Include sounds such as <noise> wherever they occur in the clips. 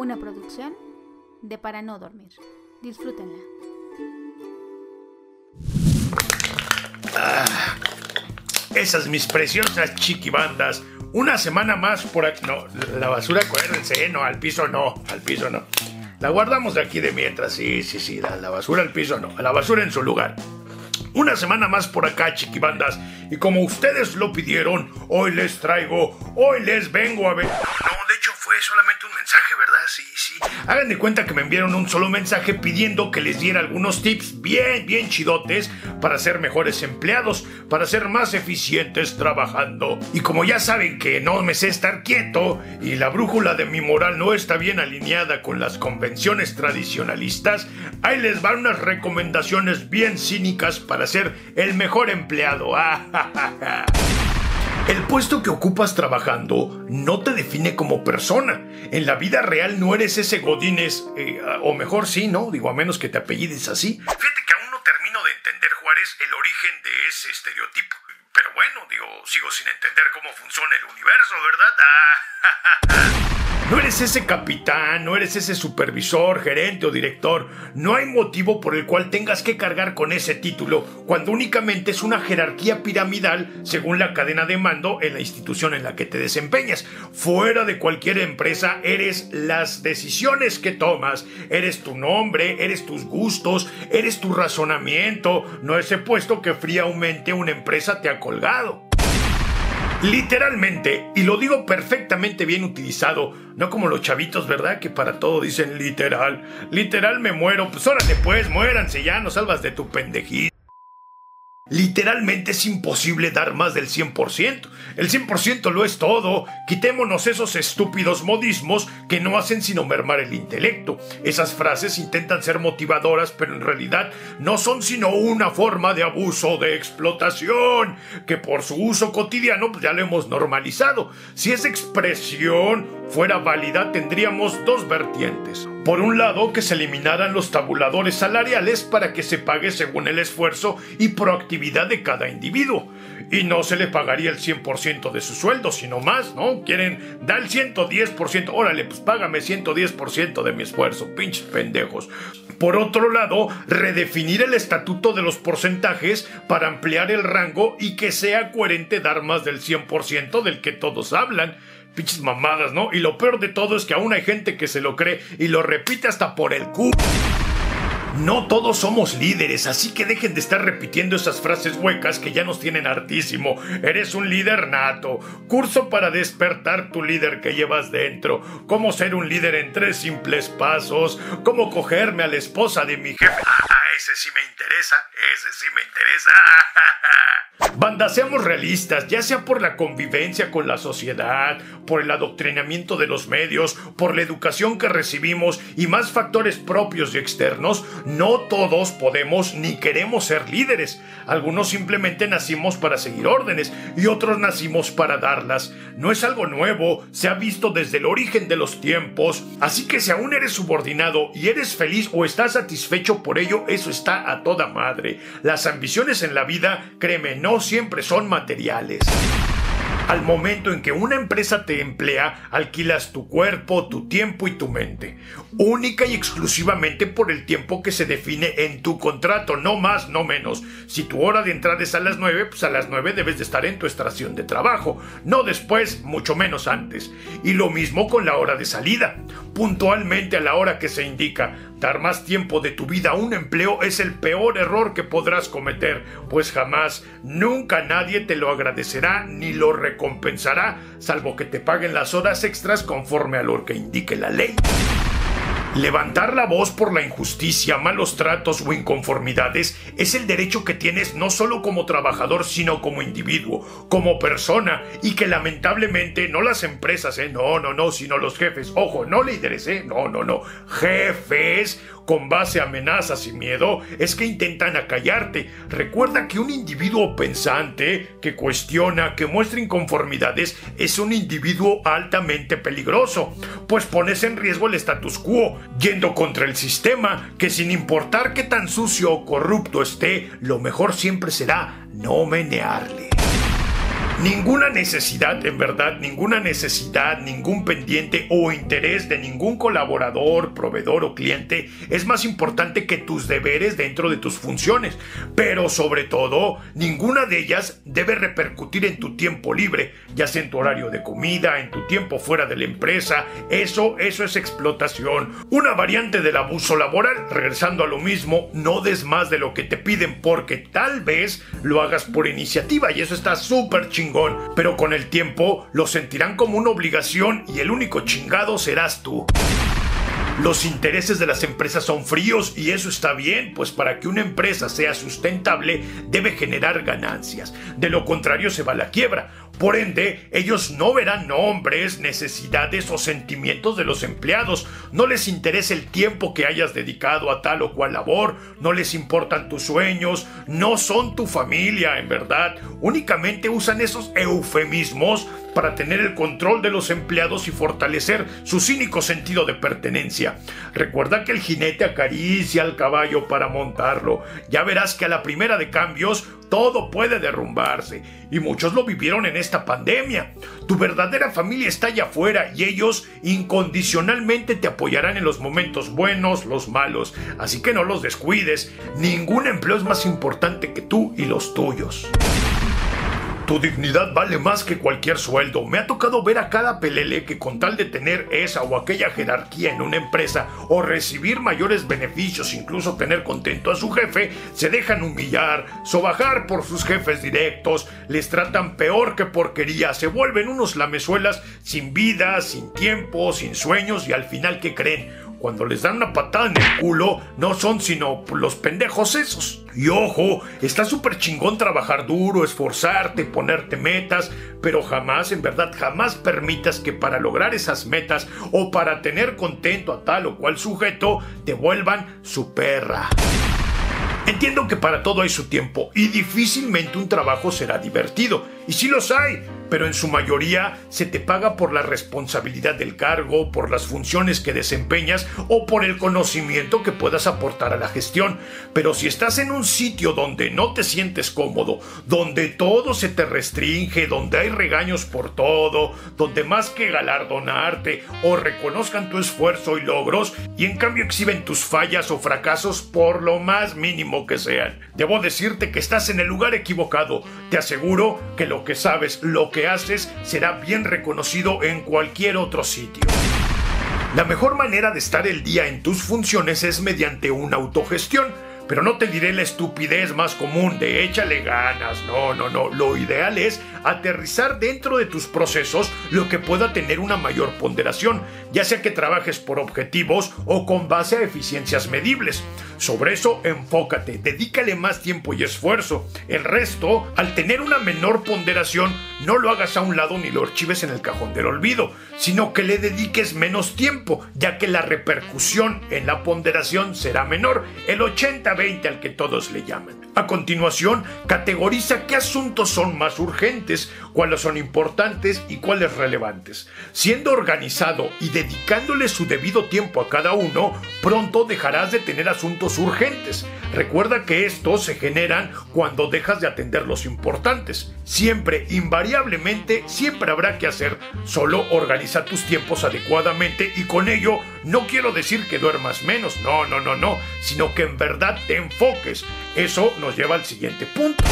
Una producción de Para No Dormir. Disfrútenla. Esas mis preciosas chiquibandas. Una semana más por aquí. No, la basura, acuérdense, ¿eh? no, al piso no, al piso no. La guardamos de aquí de mientras, sí, sí, sí, la, la basura al piso no, la basura en su lugar. Una semana más por acá, chiquibandas. Y como ustedes lo pidieron, hoy les traigo, hoy les vengo a ver. No, de hecho fue solamente un mensaje, ¿verdad? Sí, sí. Hagan de cuenta que me enviaron un solo mensaje pidiendo que les diera algunos tips bien, bien chidotes para ser mejores empleados, para ser más eficientes trabajando. Y como ya saben que no me sé estar quieto y la brújula de mi moral no está bien alineada con las convenciones tradicionalistas, ahí les van unas recomendaciones bien cínicas para ser el mejor empleado. <laughs> Ah, El puesto que ocupas trabajando no te define como persona. En la vida real no eres ese Godínez, eh, o mejor sí, ¿no? Digo, a menos que te apellides así. Fíjate que aún no termino de entender, Juárez, el origen de ese estereotipo. Pero bueno, digo, sigo sin entender cómo funciona el universo, ¿verdad? Ah, <laughs> No eres ese capitán, no eres ese supervisor, gerente o director. No hay motivo por el cual tengas que cargar con ese título cuando únicamente es una jerarquía piramidal según la cadena de mando en la institución en la que te desempeñas. Fuera de cualquier empresa eres las decisiones que tomas, eres tu nombre, eres tus gustos, eres tu razonamiento, no ese puesto que fríamente una empresa te ha colgado. Literalmente, y lo digo perfectamente bien utilizado, no como los chavitos, ¿verdad? Que para todo dicen literal. Literal me muero, pues órale pues, muéranse ya, no salvas de tu pendejito. Literalmente es imposible dar más del 100%. El 100% lo es todo. Quitémonos esos estúpidos modismos que no hacen sino mermar el intelecto. Esas frases intentan ser motivadoras, pero en realidad no son sino una forma de abuso, de explotación, que por su uso cotidiano pues ya lo hemos normalizado. Si esa expresión fuera válida, tendríamos dos vertientes. Por un lado, que se eliminaran los tabuladores salariales para que se pague según el esfuerzo y proactividad de cada individuo. Y no se le pagaría el 100% de su sueldo, sino más, ¿no? Quieren dar el 110%. Órale, pues págame 110% de mi esfuerzo, pinches pendejos. Por otro lado, redefinir el estatuto de los porcentajes para ampliar el rango y que sea coherente dar más del 100% del que todos hablan. Pinches mamadas, ¿no? Lo peor de todo es que aún hay gente que se lo cree y lo repite hasta por el cu. No todos somos líderes, así que dejen de estar repitiendo esas frases huecas que ya nos tienen hartísimo. Eres un líder nato. Curso para despertar tu líder que llevas dentro. Cómo ser un líder en tres simples pasos. Cómo cogerme a la esposa de mi jefe. Ah, ese sí me interesa. Ese sí me interesa. <laughs> Banda, seamos realistas, ya sea por la convivencia con la sociedad, por el adoctrinamiento de los medios, por la educación que recibimos y más factores propios y externos, no todos podemos ni queremos ser líderes. Algunos simplemente nacimos para seguir órdenes y otros nacimos para darlas. No es algo nuevo, se ha visto desde el origen de los tiempos, así que si aún eres subordinado y eres feliz o estás satisfecho por ello, eso está a toda madre. Las ambiciones en la vida, créeme, no siempre son materiales. Al momento en que una empresa te emplea, alquilas tu cuerpo, tu tiempo y tu mente, única y exclusivamente por el tiempo que se define en tu contrato, no más, no menos. Si tu hora de entrada es a las 9, pues a las 9 debes de estar en tu estación de trabajo, no después, mucho menos antes. Y lo mismo con la hora de salida, puntualmente a la hora que se indica. Dar más tiempo de tu vida a un empleo es el peor error que podrás cometer, pues jamás, nunca nadie te lo agradecerá ni lo recompensará, salvo que te paguen las horas extras conforme a lo que indique la ley. Levantar la voz por la injusticia, malos tratos o inconformidades es el derecho que tienes no solo como trabajador, sino como individuo, como persona, y que lamentablemente no las empresas, ¿eh? no, no, no, sino los jefes, ojo, no líderes, ¿eh? no, no, no, jefes con base a amenazas y miedo es que intentan acallarte. Recuerda que un individuo pensante, que cuestiona, que muestra inconformidades, es un individuo altamente peligroso, pues pones en riesgo el status quo, yendo contra el sistema, que sin importar qué tan sucio o corrupto esté, lo mejor siempre será no menearle. Ninguna necesidad, en verdad, ninguna necesidad, ningún pendiente o interés de ningún colaborador, proveedor o cliente es más importante que tus deberes dentro de tus funciones. Pero sobre todo, ninguna de ellas debe repercutir en tu tiempo libre, ya sea en tu horario de comida, en tu tiempo fuera de la empresa. Eso, eso es explotación. Una variante del abuso laboral, regresando a lo mismo, no des más de lo que te piden porque tal vez lo hagas por iniciativa y eso está súper chingón pero con el tiempo lo sentirán como una obligación y el único chingado serás tú. Los intereses de las empresas son fríos y eso está bien, pues para que una empresa sea sustentable debe generar ganancias. De lo contrario se va a la quiebra. Por ende, ellos no verán nombres, necesidades o sentimientos de los empleados. No les interesa el tiempo que hayas dedicado a tal o cual labor, no les importan tus sueños, no son tu familia, en verdad. Únicamente usan esos eufemismos para tener el control de los empleados y fortalecer su cínico sentido de pertenencia. Recuerda que el jinete acaricia al caballo para montarlo. Ya verás que a la primera de cambios todo puede derrumbarse. Y muchos lo vivieron en esta pandemia. Tu verdadera familia está allá afuera y ellos incondicionalmente te apoyarán en los momentos buenos, los malos. Así que no los descuides. Ningún empleo es más importante que tú y los tuyos. Tu dignidad vale más que cualquier sueldo. Me ha tocado ver a cada pelele que con tal de tener esa o aquella jerarquía en una empresa o recibir mayores beneficios, incluso tener contento a su jefe, se dejan humillar, sobajar por sus jefes directos, les tratan peor que porquería, se vuelven unos lamezuelas sin vida, sin tiempo, sin sueños y al final ¿qué creen? cuando les dan una patada en el culo, no son sino los pendejos esos. Y ojo, está súper chingón trabajar duro, esforzarte, ponerte metas, pero jamás, en verdad, jamás permitas que para lograr esas metas o para tener contento a tal o cual sujeto, te vuelvan su perra. Entiendo que para todo hay su tiempo y difícilmente un trabajo será divertido. Y sí los hay, pero en su mayoría se te paga por la responsabilidad del cargo, por las funciones que desempeñas o por el conocimiento que puedas aportar a la gestión. Pero si estás en un sitio donde no te sientes cómodo, donde todo se te restringe, donde hay regaños por todo, donde más que galardonarte o reconozcan tu esfuerzo y logros, y en cambio exhiben tus fallas o fracasos por lo más mínimo que sean, debo decirte que estás en el lugar equivocado. Te aseguro que lo que sabes, lo que haces será bien reconocido en cualquier otro sitio. La mejor manera de estar el día en tus funciones es mediante una autogestión pero no te diré la estupidez más común de échale ganas. No, no, no. Lo ideal es aterrizar dentro de tus procesos lo que pueda tener una mayor ponderación, ya sea que trabajes por objetivos o con base a eficiencias medibles. Sobre eso enfócate, dedícale más tiempo y esfuerzo. El resto, al tener una menor ponderación, no lo hagas a un lado ni lo archives en el cajón del olvido, sino que le dediques menos tiempo, ya que la repercusión en la ponderación será menor. El 80 al que todos le llaman. A continuación, categoriza qué asuntos son más urgentes, cuáles son importantes y cuáles relevantes. Siendo organizado y dedicándole su debido tiempo a cada uno, pronto dejarás de tener asuntos urgentes. Recuerda que estos se generan cuando dejas de atender los importantes. Siempre, invariablemente, siempre habrá que hacer. Solo organiza tus tiempos adecuadamente y con ello no quiero decir que duermas menos, no, no, no, no, sino que en verdad te enfoques. Eso nos lleva al siguiente punto.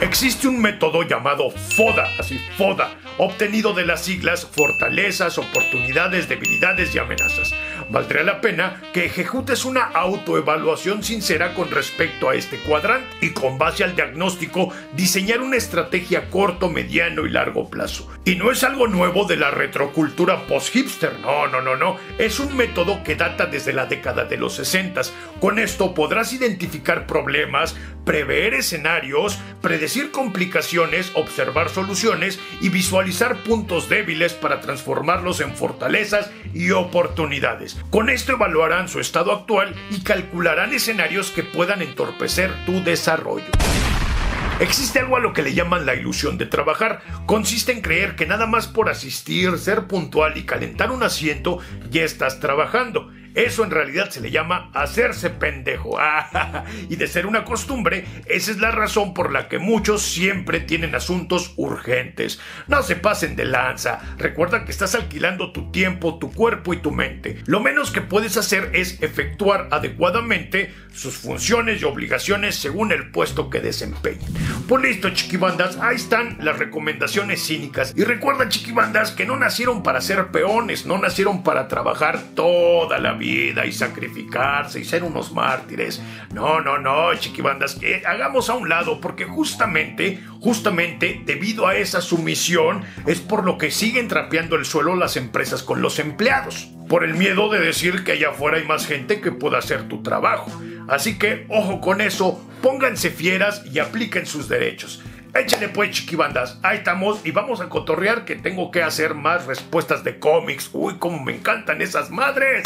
Existe un método llamado FODA, así FODA, obtenido de las siglas fortalezas, oportunidades, debilidades y amenazas. Valdría la pena que ejecutes una autoevaluación sincera con respecto a este cuadrante y con base al diagnóstico diseñar una estrategia corto, mediano y largo plazo. Y no es algo nuevo de la retrocultura post-hipster, no, no, no, no. Es un método que data desde la década de los 60. Con esto podrás identificar problemas, prever escenarios, predecir complicaciones, observar soluciones y visualizar puntos débiles para transformarlos en fortalezas y oportunidades. Con esto evaluarán su estado actual y calcularán escenarios que puedan entorpecer tu desarrollo. Existe algo a lo que le llaman la ilusión de trabajar. Consiste en creer que nada más por asistir, ser puntual y calentar un asiento ya estás trabajando. Eso en realidad se le llama hacerse pendejo. <laughs> y de ser una costumbre, esa es la razón por la que muchos siempre tienen asuntos urgentes. No se pasen de lanza. Recuerda que estás alquilando tu tiempo, tu cuerpo y tu mente. Lo menos que puedes hacer es efectuar adecuadamente sus funciones y obligaciones según el puesto que desempeñen. Pues listo, chiquibandas, ahí están las recomendaciones cínicas. Y recuerda, chiquibandas, que no nacieron para ser peones, no nacieron para trabajar toda la vida y sacrificarse y ser unos mártires. No, no, no, chiquibandas, que hagamos a un lado porque justamente, justamente debido a esa sumisión es por lo que siguen trapeando el suelo las empresas con los empleados. Por el miedo de decir que allá afuera hay más gente que pueda hacer tu trabajo. Así que ojo con eso, pónganse fieras y apliquen sus derechos. Échale pues, chiquibandas. Ahí estamos y vamos a cotorrear que tengo que hacer más respuestas de cómics. Uy, cómo me encantan esas madres.